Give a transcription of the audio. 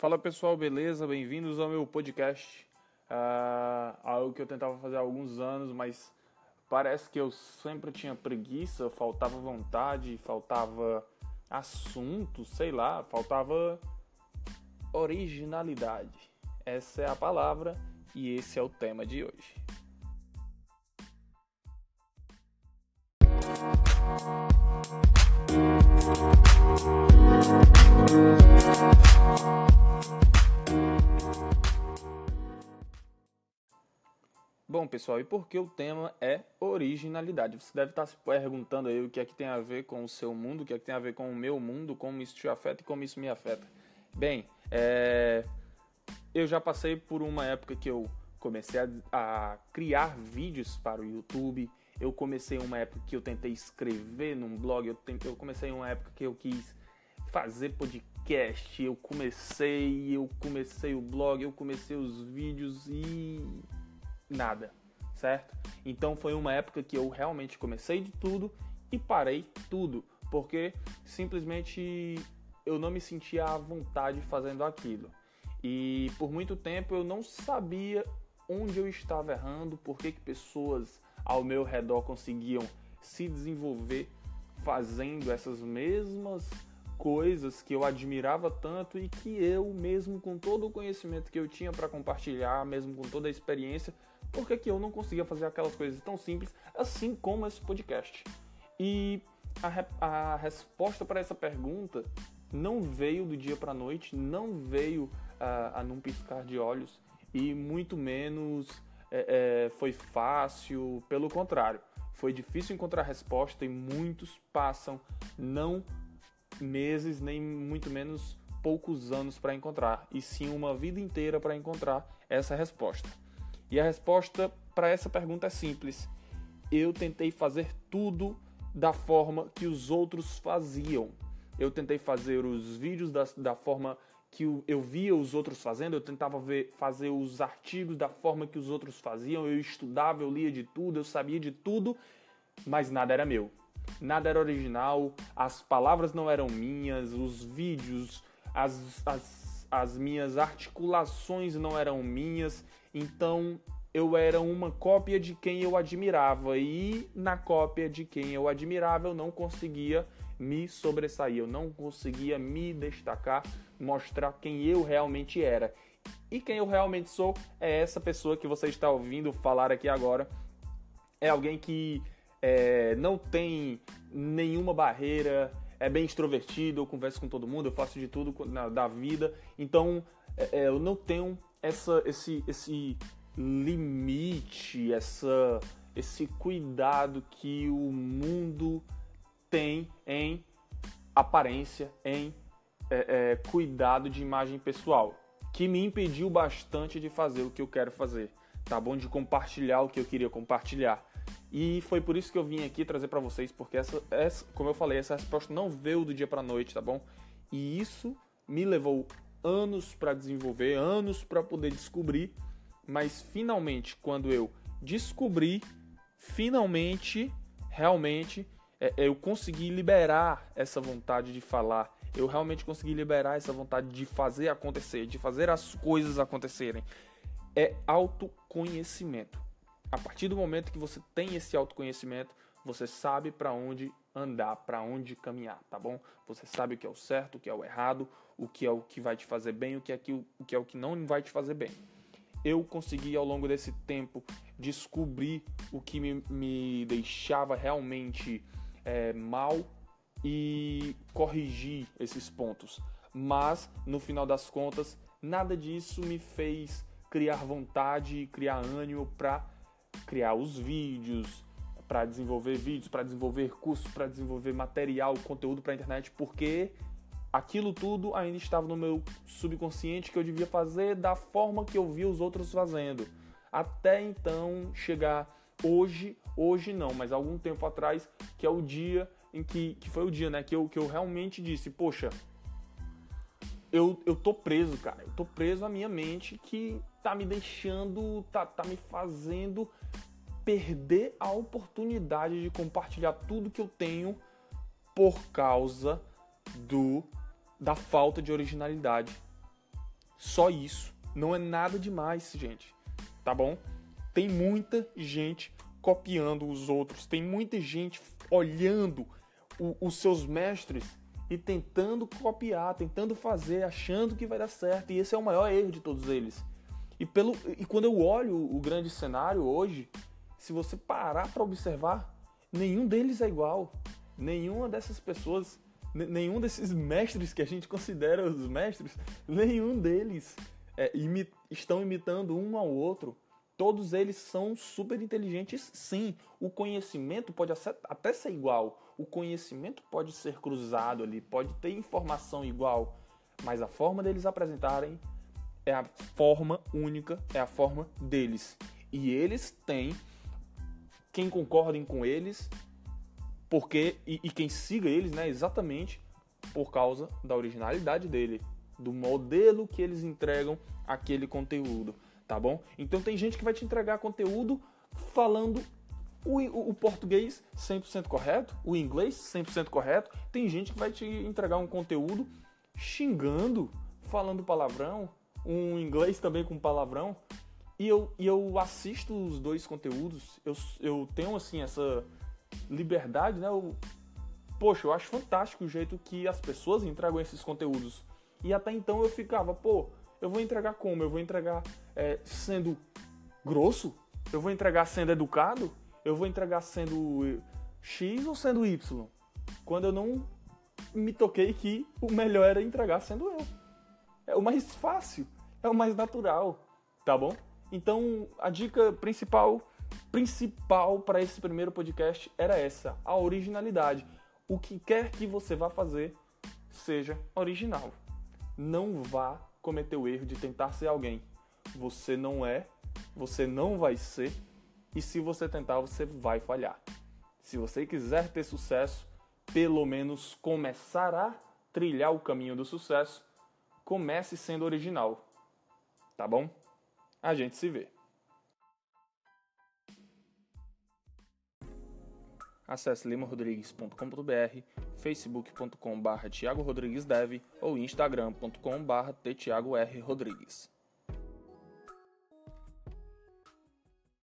Fala pessoal, beleza? Bem-vindos ao meu podcast. Uh, algo que eu tentava fazer há alguns anos, mas parece que eu sempre tinha preguiça, faltava vontade, faltava assunto, sei lá, faltava originalidade. Essa é a palavra e esse é o tema de hoje. Bom, pessoal, e por que o tema é originalidade? Você deve estar se perguntando aí o que é que tem a ver com o seu mundo, o que é que tem a ver com o meu mundo, como isso te afeta e como isso me afeta. Bem, é... eu já passei por uma época que eu comecei a, a criar vídeos para o YouTube, eu comecei uma época que eu tentei escrever num blog, eu, tentei, eu comecei uma época que eu quis fazer podcast, eu comecei, eu comecei o blog, eu comecei os vídeos e nada, certo? Então foi uma época que eu realmente comecei de tudo e parei tudo, porque simplesmente eu não me sentia à vontade fazendo aquilo. E por muito tempo eu não sabia onde eu estava errando, por que, que pessoas ao meu redor conseguiam se desenvolver fazendo essas mesmas coisas que eu admirava tanto e que eu, mesmo com todo o conhecimento que eu tinha para compartilhar, mesmo com toda a experiência, por que, eu não conseguia fazer aquelas coisas tão simples, assim como esse podcast? E a, a resposta para essa pergunta não veio do dia para a noite, não veio uh, a num piscar de olhos e muito menos é, é, foi fácil, pelo contrário, foi difícil encontrar resposta e muitos passam não meses nem muito menos poucos anos para encontrar, e sim uma vida inteira para encontrar essa resposta. E a resposta para essa pergunta é simples. Eu tentei fazer tudo da forma que os outros faziam. Eu tentei fazer os vídeos da, da forma que eu via os outros fazendo, eu tentava ver, fazer os artigos da forma que os outros faziam, eu estudava, eu lia de tudo, eu sabia de tudo, mas nada era meu. Nada era original, as palavras não eram minhas, os vídeos, as, as, as minhas articulações não eram minhas, então eu era uma cópia de quem eu admirava e na cópia de quem eu admirava eu não conseguia me sobressair, eu não conseguia me destacar, mostrar quem eu realmente era. E quem eu realmente sou é essa pessoa que você está ouvindo falar aqui agora. É alguém que é, não tem nenhuma barreira, é bem extrovertido, eu converso com todo mundo, eu faço de tudo na, da vida. Então é, é eu não tenho essa, esse, esse limite, essa, esse cuidado que o mundo tem em aparência, em é, é, cuidado de imagem pessoal, que me impediu bastante de fazer o que eu quero fazer, tá bom? De compartilhar o que eu queria compartilhar. E foi por isso que eu vim aqui trazer para vocês, porque essa, essa, como eu falei, essa resposta não veio do dia para noite, tá bom? E isso me levou anos para desenvolver, anos para poder descobrir, mas finalmente, quando eu descobri, finalmente, realmente, é, eu consegui liberar essa vontade de falar. Eu realmente consegui liberar essa vontade de fazer acontecer, de fazer as coisas acontecerem. É autoconhecimento. A partir do momento que você tem esse autoconhecimento, você sabe para onde andar, para onde caminhar, tá bom? Você sabe o que é o certo, o que é o errado, o que é o que vai te fazer bem, o que é, o que, é o que não vai te fazer bem. Eu consegui ao longo desse tempo descobrir o que me, me deixava realmente é, mal e corrigir esses pontos. Mas no final das contas, nada disso me fez criar vontade, criar ânimo para criar os vídeos, para desenvolver vídeos, para desenvolver cursos, para desenvolver material, conteúdo para a internet, porque aquilo tudo ainda estava no meu subconsciente que eu devia fazer da forma que eu via os outros fazendo. Até então chegar hoje, hoje não, mas algum tempo atrás, que é o dia em que, que foi o dia, né, que eu, que eu realmente disse, poxa, eu, eu tô preso, cara, eu tô preso à minha mente que tá me deixando, tá, tá me fazendo perder a oportunidade de compartilhar tudo que eu tenho por causa do da falta de originalidade. Só isso. Não é nada demais, gente. Tá bom? Tem muita gente copiando os outros, tem muita gente olhando o, os seus mestres e tentando copiar, tentando fazer, achando que vai dar certo. E esse é o maior erro de todos eles. E, pelo, e quando eu olho o grande cenário hoje, se você parar para observar, nenhum deles é igual. Nenhuma dessas pessoas, nenhum desses mestres que a gente considera os mestres, nenhum deles é, imi estão imitando um ao outro. Todos eles são super inteligentes, sim. O conhecimento pode até ser igual. O conhecimento pode ser cruzado ali, pode ter informação igual. Mas a forma deles apresentarem é a forma única, é a forma deles. E eles têm quem concordem com eles, porque e, e, quem siga eles, né, exatamente por causa da originalidade dele, do modelo que eles entregam aquele conteúdo, tá bom? Então tem gente que vai te entregar conteúdo falando o, o, o português 100% correto, o inglês 100% correto. Tem gente que vai te entregar um conteúdo xingando, falando palavrão, um inglês também com palavrão. E eu, e eu assisto os dois conteúdos, eu, eu tenho assim essa liberdade, né? Eu, poxa, eu acho fantástico o jeito que as pessoas entregam esses conteúdos. E até então eu ficava, pô, eu vou entregar como? Eu vou entregar é, sendo grosso? Eu vou entregar sendo educado? Eu vou entregar sendo X ou sendo Y? Quando eu não me toquei que o melhor era entregar sendo eu. É o mais fácil, é o mais natural, tá bom? Então, a dica principal principal para esse primeiro podcast era essa, a originalidade. O que quer que você vá fazer, seja original. Não vá cometer o erro de tentar ser alguém. Você não é, você não vai ser, e se você tentar, você vai falhar. Se você quiser ter sucesso, pelo menos começar a trilhar o caminho do sucesso, comece sendo original. Tá bom? A gente se vê. Acesse limarodrigues.com.br, facebook.com.br Dev ou instagram.com.br Rodrigues.